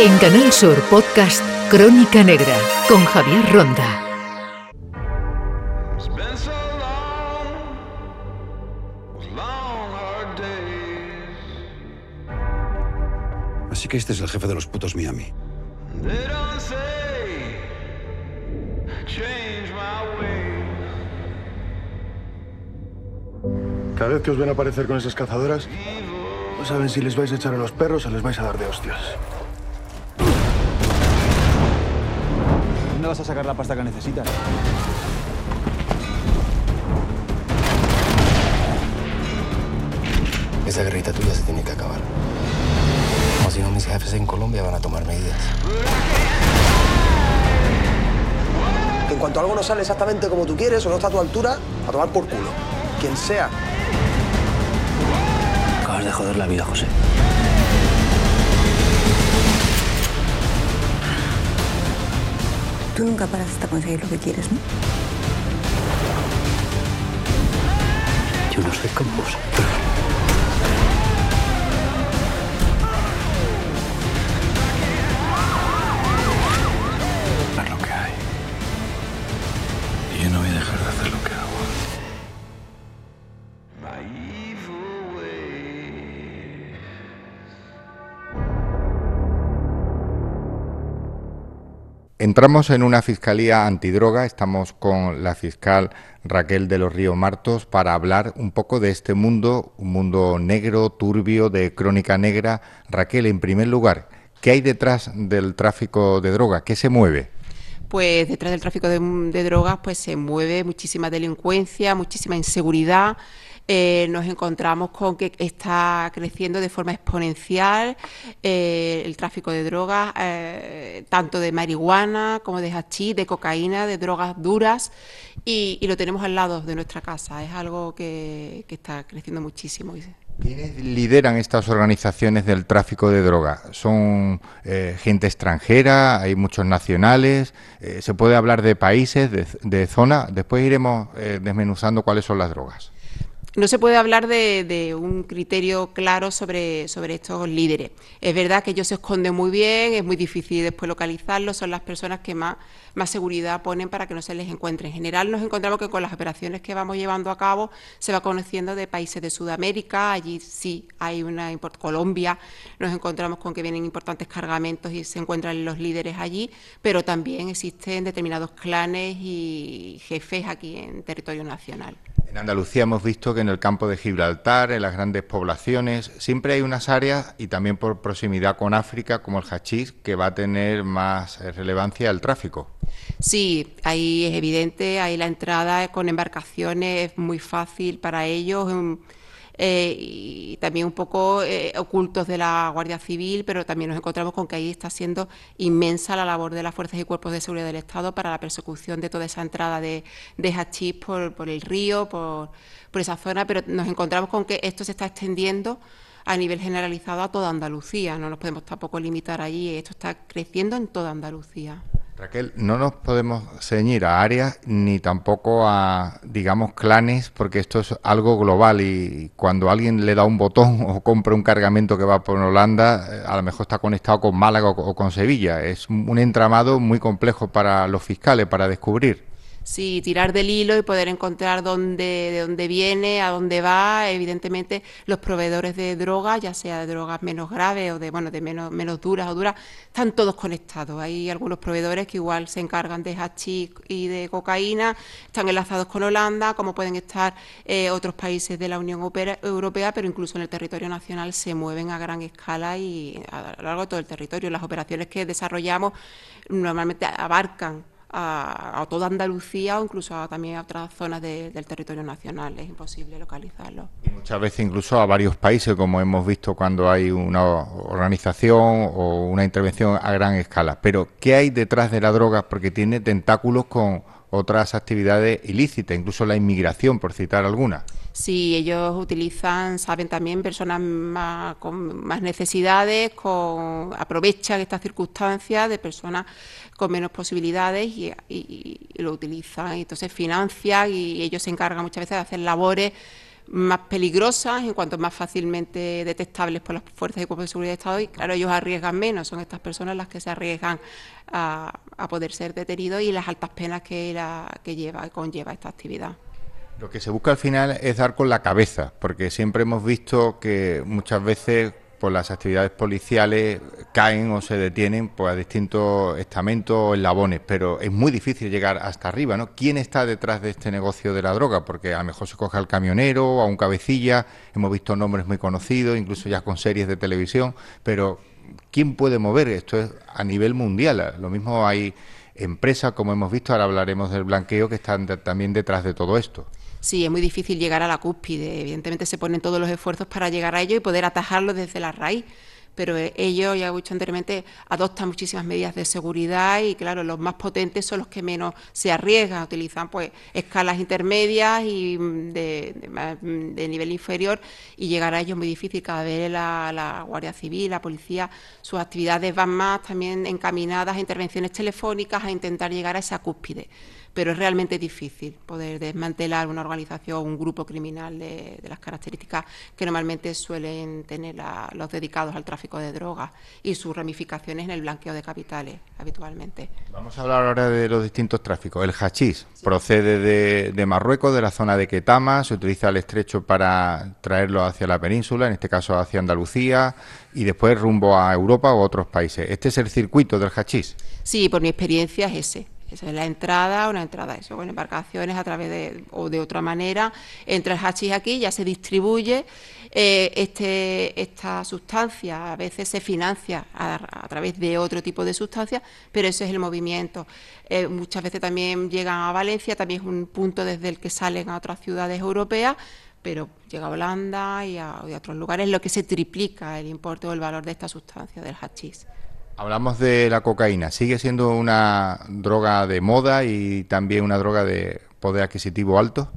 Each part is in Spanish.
En Canal Sur Podcast Crónica Negra con Javier Ronda. Así que este es el jefe de los putos Miami. Cada vez que os ven aparecer con esas cazadoras, no saben si les vais a echar a los perros o les vais a dar de hostias. ¿Dónde vas a sacar la pasta que necesitas? Esa guerrita tuya se tiene que acabar. O si no, mis jefes en Colombia van a tomar medidas. En cuanto algo no sale exactamente como tú quieres o no está a tu altura, a tomar por culo. Quien sea. Acabas de joder la vida, José. Tú nunca paras hasta conseguir lo que quieres, ¿no? Yo no soy como vos. Entramos en una fiscalía antidroga, estamos con la fiscal Raquel de los Ríos Martos para hablar un poco de este mundo, un mundo negro, turbio, de crónica negra. Raquel, en primer lugar, ¿qué hay detrás del tráfico de droga? ¿Qué se mueve? Pues detrás del tráfico de, de drogas pues se mueve muchísima delincuencia, muchísima inseguridad. Eh, nos encontramos con que está creciendo de forma exponencial eh, el tráfico de drogas, eh, tanto de marihuana como de hachís, de cocaína, de drogas duras, y, lo tenemos al lado de nuestra casa. Es algo que, está creciendo muchísimo. ¿Quiénes lideran estas organizaciones del tráfico de drogas? ¿Son eh, gente extranjera? ¿Hay muchos nacionales? ¿Se puede hablar de países, de, de zona? Después iremos desmenuzando cuáles son las drogas no se puede hablar de, de, un criterio claro sobre, estos líderes. Es verdad que ellos se esconden muy bien, es muy difícil después localizarlos, son las personas que más, más seguridad ponen para que no se les encuentre. En general nos encontramos que con las operaciones que vamos llevando a cabo se va conociendo de países de Sudamérica, allí sí hay una Colombia, nos encontramos con que vienen importantes cargamentos y se encuentran los líderes allí, pero también existen determinados clanes y jefes aquí en territorio nacional. En Andalucía hemos visto que en el campo de Gibraltar, en las grandes poblaciones, siempre hay unas áreas y también por proximidad con África, como el hachís, que va a tener más relevancia el tráfico. Sí, ahí es evidente, ahí la entrada con embarcaciones es muy fácil para ellos. Eh, y también un poco eh, ocultos de la Guardia Civil, pero también nos encontramos con que ahí está siendo inmensa la labor de las fuerzas y cuerpos de seguridad del Estado para la persecución de toda esa entrada de, de hachís por, por, el río, por, por esa zona, pero nos encontramos con que esto se está extendiendo a nivel generalizado a toda Andalucía, no nos podemos tampoco limitar allí, esto está creciendo en toda Andalucía. Raquel, no nos podemos ceñir a áreas ni tampoco a, digamos, clanes, porque esto es algo global y cuando alguien le da un botón o compra un cargamento que va por Holanda, a lo mejor está conectado con Málaga o con Sevilla. Es un entramado muy complejo para los fiscales para descubrir. Sí, tirar del hilo y poder encontrar dónde, de dónde viene, a dónde va. Evidentemente, los proveedores de drogas, ya sea de drogas menos graves o de bueno, de menos, menos duras o duras, están todos conectados. Hay algunos proveedores que igual se encargan de hachís y de cocaína, están enlazados con Holanda, como pueden estar eh, otros países de la Unión Europea, pero incluso en el territorio nacional se mueven a gran escala y a lo largo de todo el territorio. Las operaciones que desarrollamos normalmente abarcan a, a, toda Andalucía o incluso a, también a otras zonas de, del territorio nacional. Es imposible localizarlo. Muchas veces incluso a varios países, como hemos visto cuando hay una organización o una intervención a gran escala. Pero, ¿qué hay detrás de la droga? Porque tiene tentáculos con otras actividades ilícitas, incluso la inmigración, por citar alguna. Sí, ellos utilizan, saben también, personas más, con más necesidades, con, aprovechan estas circunstancias de personas con menos posibilidades y, lo utilizan. Entonces financian y ellos se encargan muchas veces de hacer labores más peligrosas, en cuanto más fácilmente detectables por las fuerzas de seguridad de Estado, y claro, ellos arriesgan menos, son estas personas las que se arriesgan a, poder ser detenidos y las altas penas que, que lleva, conlleva esta actividad. Lo que se busca al final es dar con la cabeza, porque siempre hemos visto que muchas veces pues las actividades policiales caen o se detienen pues, a distintos estamentos o eslabones, pero es muy difícil llegar hasta arriba, ¿no? ¿Quién está detrás de este negocio de la droga? Porque a lo mejor se coge al camionero a un cabecilla, hemos visto nombres muy conocidos, incluso ya con series de televisión, pero ¿quién puede mover esto es a nivel mundial? Lo mismo hay empresas, como hemos visto, ahora hablaremos del blanqueo, que están también detrás de todo esto sí, es muy difícil llegar a la cúspide. Evidentemente se ponen todos los esfuerzos para llegar a ello y poder atajarlo desde la raíz. Pero eh, ellos, ya he dicho anteriormente, adoptan muchísimas medidas de seguridad y, claro, los más potentes son los que menos se arriesgan, utilizan pues escalas intermedias y mm, de, nivel inferior y llegar a ellos muy difícil. Cada vez la, la Guardia Civil, la policía, sus actividades van más también encaminadas a intervenciones telefónicas, a intentar llegar a esa cúspide. Pero es realmente difícil poder desmantelar una organización, un grupo criminal de, las características que normalmente suelen tener los dedicados al tráfico de drogas y sus ramificaciones en el blanqueo de capitales habitualmente. Vamos a hablar ahora de los distintos tráficos. El hachís procede de, de, Marruecos, de la zona de Ketama, se utiliza el estrecho para traerlo hacia la península, en este caso hacia Andalucía, y después rumbo a Europa o otros países. ¿Este es el circuito del hachís? Sí, por mi experiencia es ese. Esa es la entrada, una entrada eso, con embarcaciones a través de, o de otra manera, entra el hachís aquí, ya se distribuye. Eh, este, esta sustancia a veces se financia a, través de otro tipo de sustancias, pero ese es el movimiento. Eh, muchas veces también llegan a Valencia, también es un punto desde el que salen a otras ciudades europeas, pero llega a Holanda y a, y a otros lugares, lo que se triplica el importe o el valor de esta sustancia, del hachís. Hablamos de la cocaína. ¿Sigue siendo una droga de moda y también una droga de poder adquisitivo alto?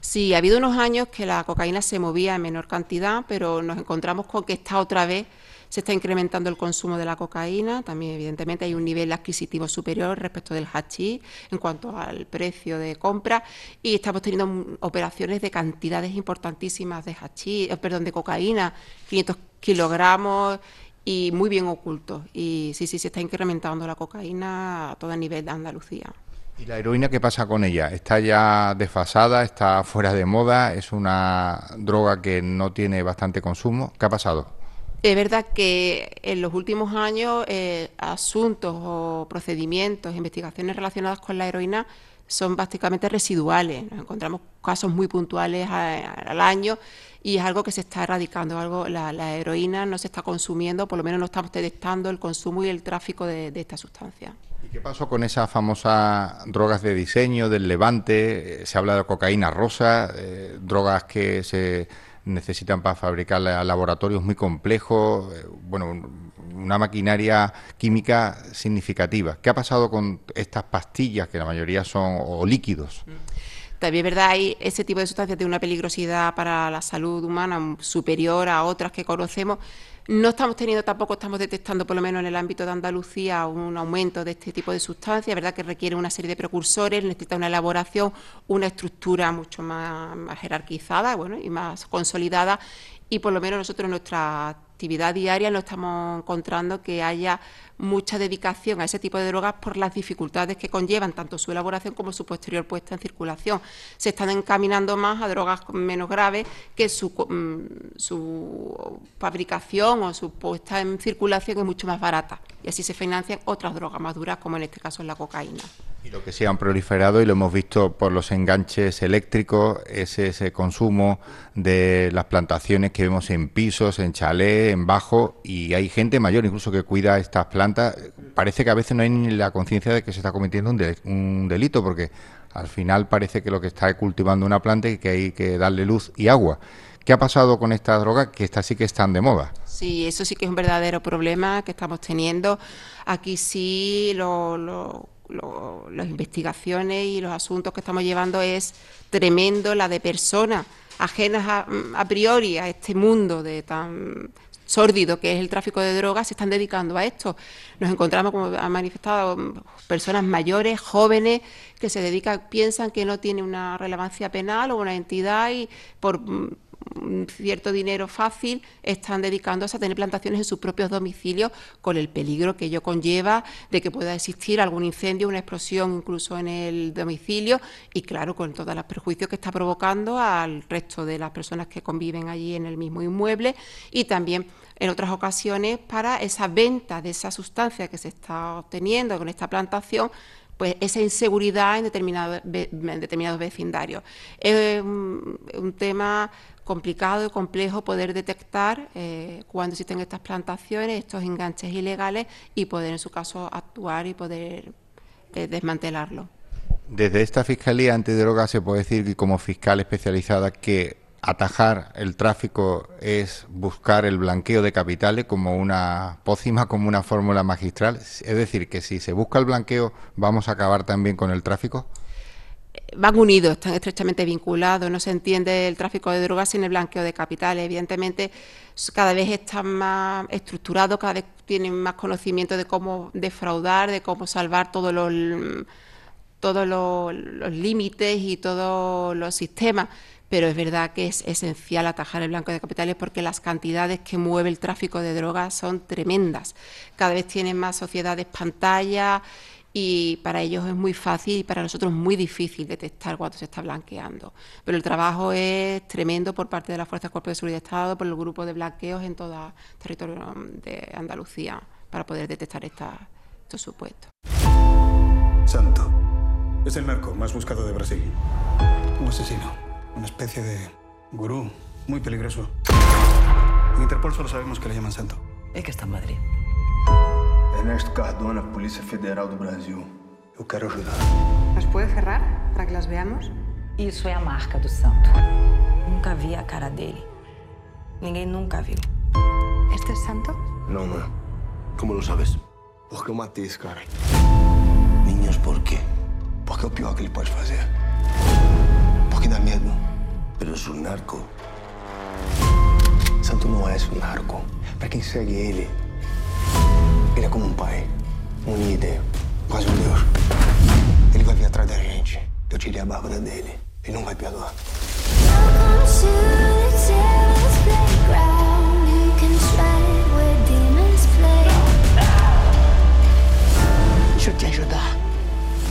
Sí, ha habido unos años que la cocaína se movía en menor cantidad, pero nos encontramos con que está otra vez se está incrementando el consumo de la cocaína, también evidentemente hay un nivel adquisitivo superior respecto del hachís en cuanto al precio de compra y estamos teniendo operaciones de cantidades importantísimas de hachís, eh, perdón, de cocaína, 500 kilogramos y muy bien oculto. Y sí, sí, se está incrementando la cocaína a todo nivel de Andalucía. ¿Y la heroína qué pasa con ella? ¿Está ya desfasada? ¿Está fuera de moda? ¿Es una droga que no tiene bastante consumo? ¿Qué ha pasado? Es verdad que en los últimos años eh, asuntos o procedimientos, investigaciones relacionadas con la heroína son básicamente residuales. Nos encontramos casos muy puntuales al año y es algo que se está erradicando, algo la, heroína no se está consumiendo, por lo menos no estamos detectando el consumo y el tráfico de, esta sustancia. ¿Y qué pasó con esas famosas drogas de diseño del Levante? Eh, se habla de cocaína rosa, eh, drogas que se necesitan para fabricar laboratorios muy complejos, eh, bueno, una maquinaria química significativa. ¿Qué ha pasado con estas pastillas, que la mayoría son o líquidos? También es verdad, hay ese tipo de sustancias de una peligrosidad para la salud humana superior a otras que conocemos. No estamos teniendo, tampoco estamos detectando, por lo menos en el ámbito de Andalucía, un aumento de este tipo de sustancias. Verdad que requiere una serie de precursores, necesita una elaboración, una estructura mucho más, más jerarquizada bueno, y más consolidada. Y por lo menos nosotros nuestra actividad diaria no estamos encontrando que haya mucha dedicación a ese tipo de drogas por las dificultades que conllevan tanto su elaboración como su posterior puesta en circulación. Se están encaminando más a drogas menos graves que su, mm, su fabricación o su puesta en circulación es mucho más barata y así se financian otras drogas más duras como en este caso la cocaína. Y lo que sí han proliferado, y lo hemos visto por los enganches eléctricos, es ese consumo de las plantaciones que vemos en pisos, en chalés, en bajo, y hay gente mayor incluso que cuida estas plantas. Parece que a veces no hay ni la conciencia de que se está cometiendo un, delito, porque al final parece que lo que está es cultivando una planta y que hay que darle luz y agua. ¿Qué ha pasado con estas drogas que estas sí que están de moda? Sí, eso sí que es un verdadero problema que estamos teniendo. Aquí sí lo las investigaciones y los asuntos que estamos llevando es tremendo, la de personas ajenas a, priori a este mundo de tan sórdido que es el tráfico de drogas se están dedicando a esto. Nos encontramos, como han manifestado, personas mayores, jóvenes, que se dedican, piensan que no tiene una relevancia penal o una entidad y por cierto dinero fácil están dedicándose a tener plantaciones en sus propios domicilios con el peligro que ello conlleva de que pueda existir algún incendio, una explosión incluso en el domicilio y claro, con todos los perjuicios que está provocando al resto de las personas que conviven allí en el mismo inmueble y también en otras ocasiones para esa venta de esa sustancia que se está obteniendo con esta plantación pues esa inseguridad en determinados, determinados vecindarios. Es un tema complicado y complejo poder detectar eh, cuando existen estas plantaciones, estos enganches ilegales y poder en su caso actuar y poder eh, desmantelarlo. Desde esta Fiscalía Antidroga se puede decir que como fiscal especializada que atajar el tráfico es buscar el blanqueo de capitales como una pócima, como una fórmula magistral. Es decir, que si se busca el blanqueo, vamos a acabar también con el tráfico van unidos, están estrechamente vinculados. No se entiende el tráfico de drogas sin el blanqueo de capitales. Evidentemente, cada vez están más estructurados, cada vez tienen más conocimiento de cómo defraudar, de cómo salvar todos los todos los, límites y todos los sistemas, pero es verdad que es esencial atajar el blanqueo de capitales porque las cantidades que mueve el tráfico de drogas son tremendas. Cada vez tienen más sociedades pantalla y para ellos es muy fácil y para nosotros muy difícil detectar cuando se está blanqueando. Pero el trabajo es tremendo por parte de las Fuerzas Cuerpos de Seguridad de Estado, por el grupo de blanqueos en todo el territorio de Andalucía para poder detectar esta, estos supuestos. Santo. Es el narco más buscado de Brasil. Un asesino. Una especie de gurú. Muy peligroso. En Interpol solo sabemos que le llaman Santo. Es que está en Madrid. Ernesto Cardona, Polícia Federal do Brasil. Eu quero ajudar. ¿Nos puede cerrar para que las veamos? Isso é a marca do santo. Nunca vi a cara dele. Ninguém nunca viu. ¿Este es santo? Não, não. Como lo sabes? Porque eu matei esse cara. Niños, por quê? Porque é o pior que ele pode fazer. Porque dá medo. Pero é um narco. Santo não é um narco. Para quem segue ele, Ele é como um pai, um líder, quase um deus. Ele vai vir atrás da gente. Eu tirei a Bárbara dele. Ele não vai perdoar. Deixa eu te ajudar.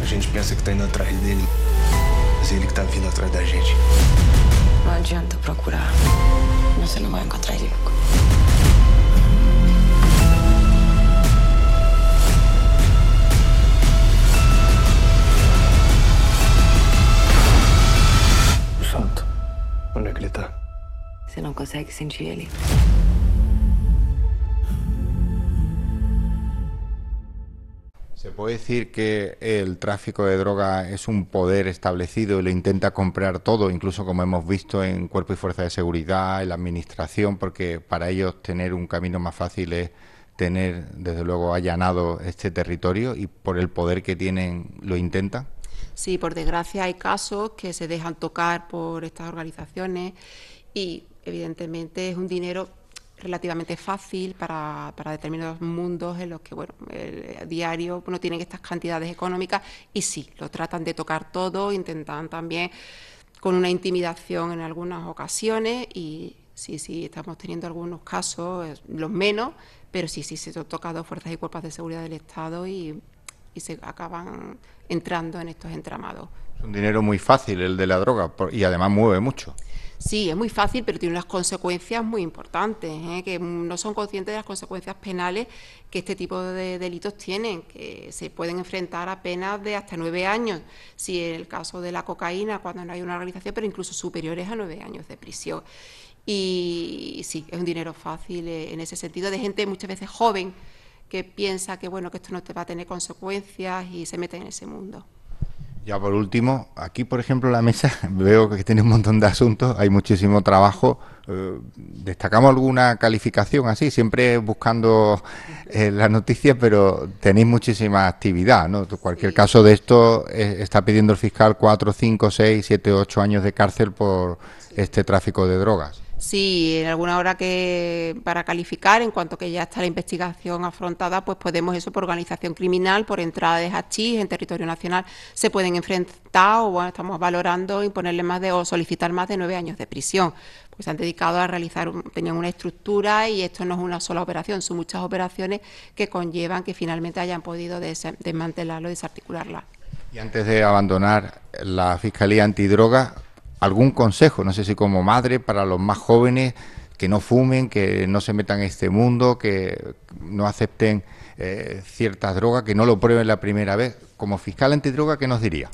A gente pensa que tá indo atrás dele, mas é ele que tá vindo atrás da gente. Não adianta procurar. Você não vai encontrar ele nunca. Você não consegue sentir ele? ¿Se puede decir que el tráfico de droga es un poder establecido y lo intenta comprar todo, incluso como hemos visto en Cuerpo y Fuerza de Seguridad, en la Administración, porque para ellos tener un camino más fácil es tener, desde luego, allanado este territorio y por el poder que tienen lo intentan? Sí, por desgracia hay casos que se dejan tocar por estas organizaciones y evidentemente es un dinero relativamente fácil para, determinados mundos en los que, bueno, el, diario no tienen estas cantidades económicas y sí, lo tratan de tocar todo, intentan también con una intimidación en algunas ocasiones y sí, sí, estamos teniendo algunos casos, los menos, pero sí, sí, se han tocado fuerzas y cuerpos de seguridad del Estado y se acaban entrando en estos entramados. Es un dinero muy fácil el de la droga y además mueve mucho. Sí, es muy fácil, pero tiene unas consecuencias muy importantes, ¿eh? que no son conscientes de las consecuencias penales que este tipo de delitos tienen, que se pueden enfrentar a penas de hasta nueve años, si en el caso de la cocaína, cuando no hay una organización, pero incluso superiores a nueve años de prisión. Y sí, es un dinero fácil eh, en ese sentido, de gente muchas veces joven que piensa que bueno que esto no te va a tener consecuencias y se mete en ese mundo. Ya por último, aquí por ejemplo la mesa veo que tiene un montón de asuntos, hay muchísimo trabajo. Eh, ¿Destacamos alguna calificación así? Siempre buscando eh, la noticia, pero tenéis muchísima actividad, ¿no? En cualquier caso de esto, eh, está pidiendo el fiscal 4, 5, 6, 7, 8 años de cárcel por este tráfico de drogas. Sí, en alguna hora que para calificar, en cuanto que ya está la investigación afrontada, pues podemos eso por organización criminal, por entrada de hachís en territorio nacional, se pueden enfrentar o bueno, estamos valorando imponerle más de o solicitar más de nueve años de prisión. Pues se han dedicado a realizar, tenían una estructura y esto no es una sola operación, son muchas operaciones que conllevan que finalmente hayan podido desmantelarlo y desarticularla. Y antes de abandonar la Fiscalía Antidroga, algún consejo, no sé si como madre, para los más jóvenes que no fumen, que no se metan en este mundo, que no acepten eh, ciertas drogas, que no lo prueben la primera vez. Como fiscal antidroga, ¿qué nos diría?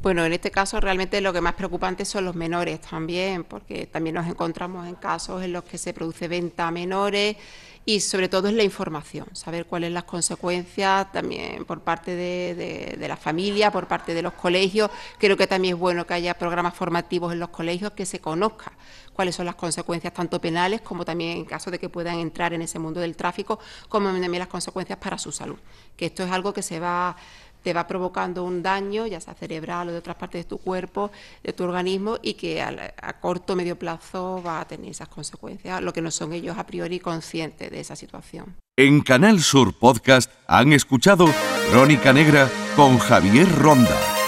Bueno, en este caso realmente lo que más preocupante son los menores también, porque también nos encontramos en casos en los que se produce venta a menores y sobre todo es la información, saber cuáles son las consecuencias también por parte de, la familia, por parte de los colegios. Creo que también es bueno que haya programas formativos en los colegios que se conozca cuáles son las consecuencias tanto penales como también en caso de que puedan entrar en ese mundo del tráfico, como también las consecuencias para su salud. Que esto es algo que se va te va provocando un daño, ya sea cerebral o de otras partes de tu cuerpo, de tu organismo, y que a, corto o medio plazo va a tener esas consecuencias, lo que no son ellos a priori conscientes de esa situación. En Canal Sur Podcast han escuchado Crónica Negra con Javier Ronda.